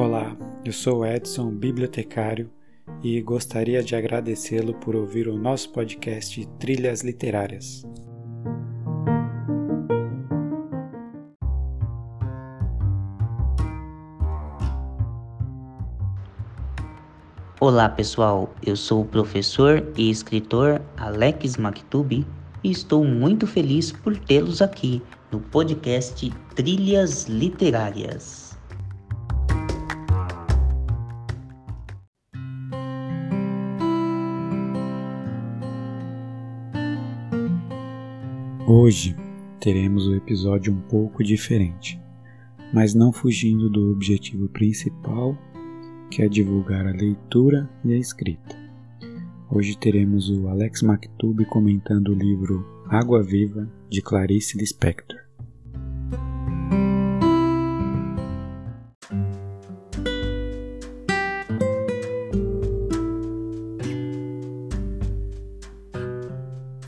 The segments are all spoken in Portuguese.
Olá, eu sou Edson, bibliotecário, e gostaria de agradecê-lo por ouvir o nosso podcast Trilhas Literárias. Olá pessoal, eu sou o professor e escritor Alex Maktubi e estou muito feliz por tê-los aqui no podcast Trilhas Literárias. Hoje teremos o um episódio um pouco diferente, mas não fugindo do objetivo principal que é divulgar a leitura e a escrita. Hoje teremos o Alex Maktub comentando o livro Água Viva de Clarice Lispector.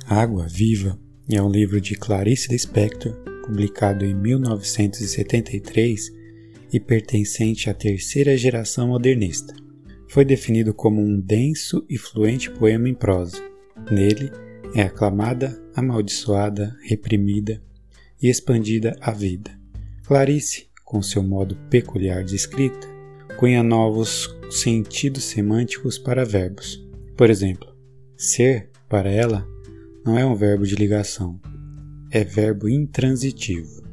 Água Viva é um livro de Clarice Lispector, publicado em 1973 e pertencente à terceira geração modernista. Foi definido como um denso e fluente poema em prosa. Nele é aclamada, amaldiçoada, reprimida e expandida a vida. Clarice, com seu modo peculiar de escrita, cunha novos sentidos semânticos para verbos. Por exemplo, ser, para ela, não é um verbo de ligação, é verbo intransitivo.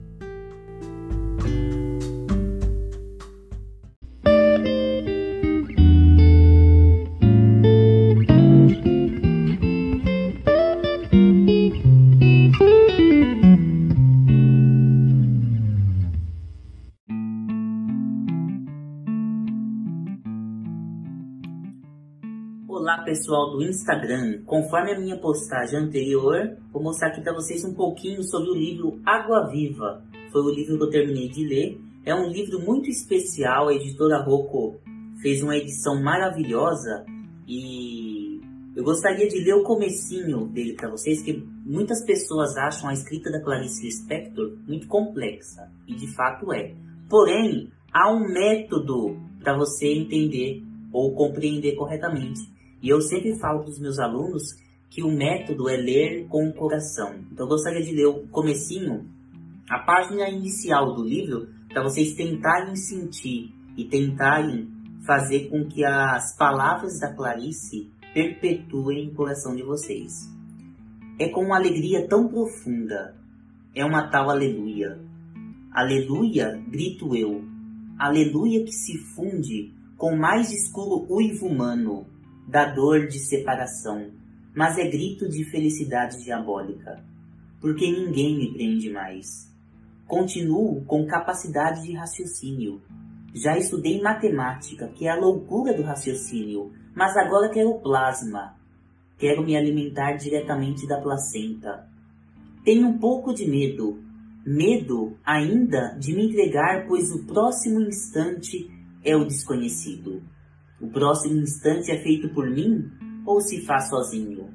Pessoal do Instagram, conforme a minha postagem anterior, vou mostrar aqui para vocês um pouquinho sobre o livro Água Viva. Foi o livro que eu terminei de ler. É um livro muito especial, a editora Rocco fez uma edição maravilhosa e eu gostaria de ler o comecinho dele para vocês, que muitas pessoas acham a escrita da Clarice Lispector muito complexa, e de fato é. Porém, há um método para você entender ou compreender corretamente. E eu sempre falo para os meus alunos que o método é ler com o coração. Então eu gostaria de ler o comecinho, a página inicial do livro, para vocês tentarem sentir e tentarem fazer com que as palavras da Clarice perpetuem o coração de vocês. É com uma alegria tão profunda, é uma tal aleluia. Aleluia, grito eu. Aleluia que se funde com mais escuro uivo humano da dor de separação, mas é grito de felicidade diabólica, porque ninguém me prende mais. Continuo com capacidade de raciocínio. Já estudei matemática, que é a loucura do raciocínio, mas agora quero plasma. Quero me alimentar diretamente da placenta. Tenho um pouco de medo. Medo ainda de me entregar, pois o próximo instante é o desconhecido. O próximo instante é feito por mim ou se faz sozinho?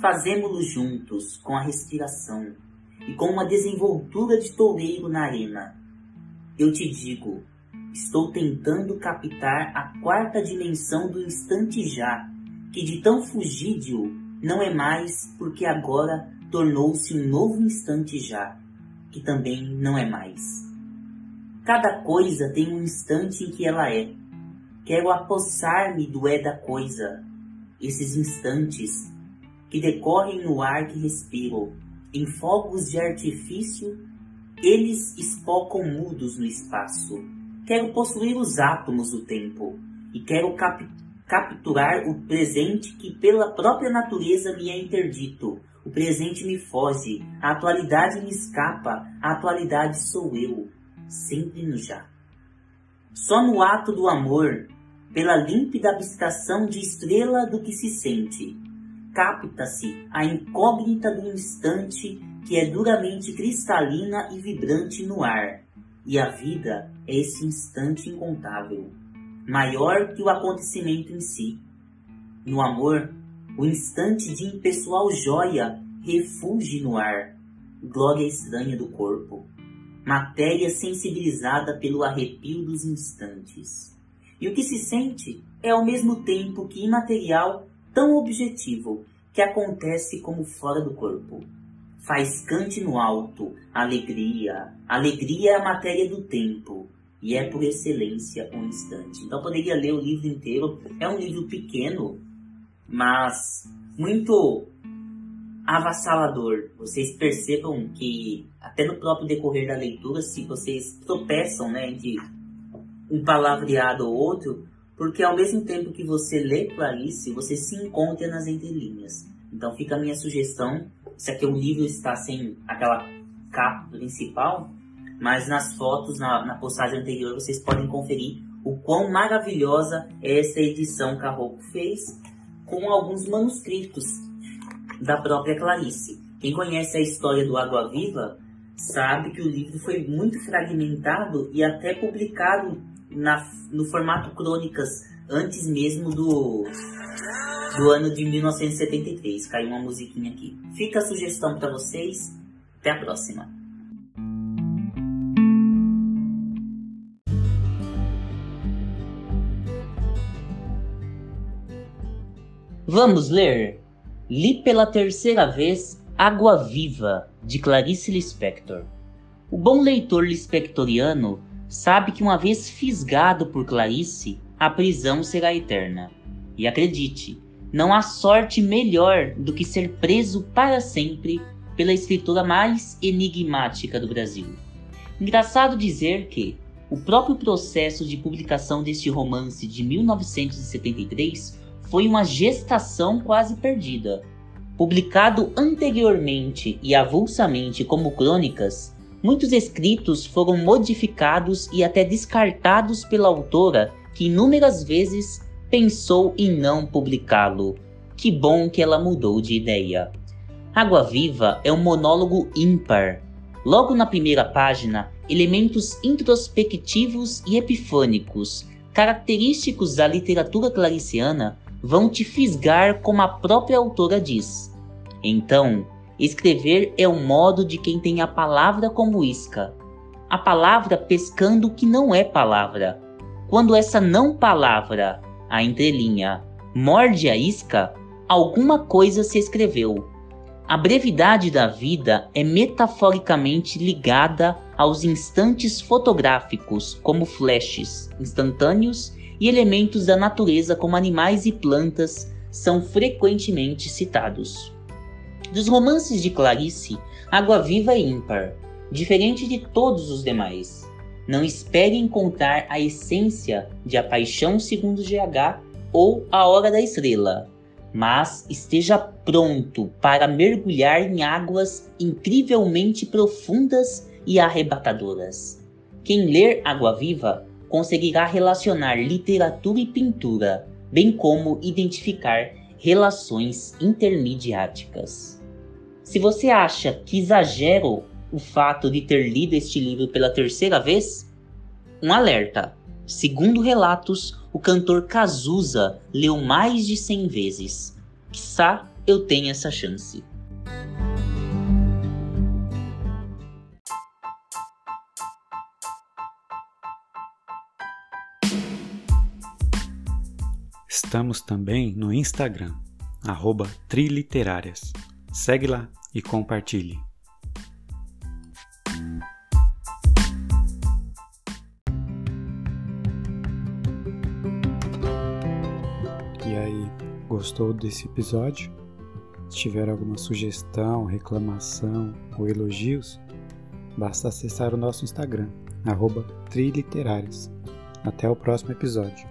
Fazemo-lo juntos, com a respiração e com uma desenvoltura de toureiro na arena. Eu te digo, estou tentando captar a quarta dimensão do instante já, que de tão fugídio não é mais porque agora tornou-se um novo instante já, que também não é mais. Cada coisa tem um instante em que ela é, Quero apossar-me do é da coisa, esses instantes que decorrem no ar que respiro, em fogos de artifício, eles espocam mudos no espaço. Quero possuir os átomos do tempo e quero cap capturar o presente que pela própria natureza me é interdito. O presente me foge, a atualidade me escapa, a atualidade sou eu, sempre no já. Só no ato do amor, pela límpida abstração de estrela do que se sente, capta-se a incógnita do instante que é duramente cristalina e vibrante no ar, e a vida é esse instante incontável, maior que o acontecimento em si. No amor, o instante de impessoal joia refulge no ar, glória estranha do corpo. matéria sensibilizada pelo arrepio dos instantes. E o que se sente é ao mesmo tempo que imaterial, tão objetivo, que acontece como fora do corpo. Faz cante no alto, alegria. Alegria é a matéria do tempo, e é por excelência um instante. Então poderia ler o livro inteiro. É um livro pequeno, mas muito avassalador. Vocês percebam que até no próprio decorrer da leitura, se vocês tropeçam né, entre um palavreado ou outro, porque ao mesmo tempo que você lê Clarice, você se encontra nas entrelinhas. Então fica a minha sugestão, se aqui o livro está sem aquela capa principal, mas nas fotos, na, na postagem anterior, vocês podem conferir o quão maravilhosa é essa edição que a Rocco fez com alguns manuscritos da própria Clarice. Quem conhece a história do Água Viva sabe que o livro foi muito fragmentado e até publicado na, no formato crônicas antes mesmo do, do ano de 1973. Caiu uma musiquinha aqui. Fica a sugestão para vocês. Até a próxima. Vamos ler? Li pela terceira vez Água Viva, de Clarice Lispector. O bom leitor lispectoriano sabe que uma vez fisgado por Clarice, a prisão será eterna. E acredite, não há sorte melhor do que ser preso para sempre pela escritora mais enigmática do Brasil. Engraçado dizer que o próprio processo de publicação deste romance de 1973 foi uma gestação quase perdida. Publicado anteriormente e avulsamente como crônicas, muitos escritos foram modificados e até descartados pela autora, que inúmeras vezes pensou em não publicá-lo. Que bom que ela mudou de ideia. Água Viva é um monólogo ímpar. Logo na primeira página, elementos introspectivos e epifânicos, característicos da literatura clariciana, vão te fisgar como a própria autora diz. Então, escrever é o modo de quem tem a palavra como isca, a palavra pescando o que não é palavra. Quando essa não palavra, a entrelinha, morde a isca, alguma coisa se escreveu. A brevidade da vida é metaforicamente ligada aos instantes fotográficos, como flashes instantâneos e elementos da natureza como animais e plantas são frequentemente citados. Dos romances de Clarice, Água Viva é ímpar, diferente de todos os demais. Não espere encontrar a essência de A Paixão segundo GH ou A Hora da Estrela, mas esteja pronto para mergulhar em águas incrivelmente profundas e arrebatadoras. Quem ler Água Viva conseguirá relacionar literatura e pintura, bem como identificar relações intermediáticas. Se você acha que exagero o fato de ter lido este livro pela terceira vez, um alerta. Segundo relatos, o cantor Cazuza leu mais de 100 vezes. Quizá eu tenha essa chance. Estamos também no Instagram, arroba Triliterárias. Segue lá e compartilhe. E aí, gostou desse episódio? Se tiver alguma sugestão, reclamação ou elogios, basta acessar o nosso Instagram, arroba Triliterárias. Até o próximo episódio.